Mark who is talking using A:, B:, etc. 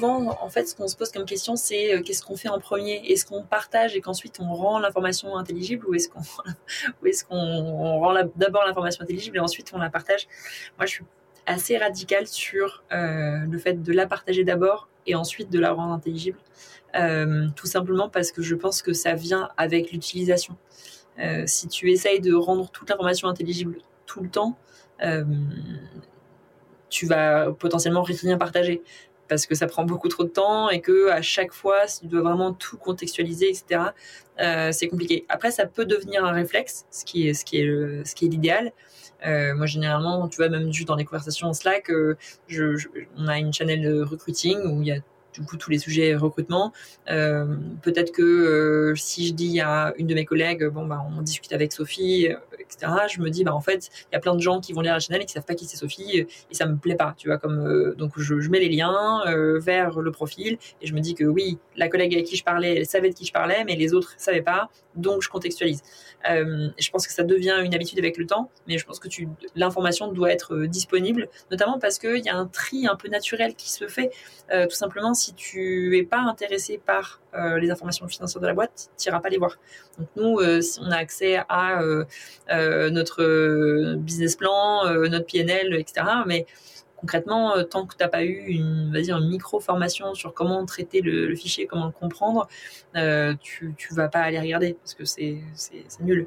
A: Souvent, en fait, ce qu'on se pose comme question, c'est euh, qu'est-ce qu'on fait en premier? Est-ce qu'on partage et qu'ensuite on rend l'information intelligible ou est-ce qu'on rend d'abord l'information intelligible et ensuite on la partage? Moi, je suis assez radicale sur euh, le fait de la partager d'abord et ensuite de la rendre intelligible. Euh, tout simplement parce que je pense que ça vient avec l'utilisation. si tu essayes de rendre toute l'information intelligible tout le temps, tu vas potentiellement rien partager parce que ça prend beaucoup trop de temps et que à chaque fois, tu dois vraiment tout contextualiser, etc. Euh, c'est compliqué. Après, ça peut devenir un réflexe, ce qui est ce qui est ce qui est l'idéal. Euh, moi, généralement, tu vois, même juste dans les conversations en Slack, euh, je, on a une channel de recruiting où il y a du coup tous les sujets recrutement. Euh, peut-être que euh, si je dis à une de mes collègues, bon bah on discute avec Sophie, euh, etc. Je me dis bah en fait il y a plein de gens qui vont lire la chaîne et qui savent pas qui c'est Sophie et ça me plaît pas, tu vois comme donc je, mets les liens vers le profil et je me dis que oui la collègue avec qui je parlais elle savait de qui je parlais mais les autres savaient pas donc je contextualise. je pense que ça devient une habitude avec le temps, mais je pense que l'information doit être disponible, notamment parce qu'il y a un tri un peu naturel qui se fait tout simplement si tu es pas intéressé par euh, les informations financières de la boîte, tu n'iras pas les voir. Donc nous, euh, on a accès à euh, notre business plan, notre PNL, etc. Mais concrètement, tant que tu n'as pas eu une, une micro-formation sur comment traiter le, fichier, comment le comprendre, tu ne vas pas aller regarder parce que c'est nul.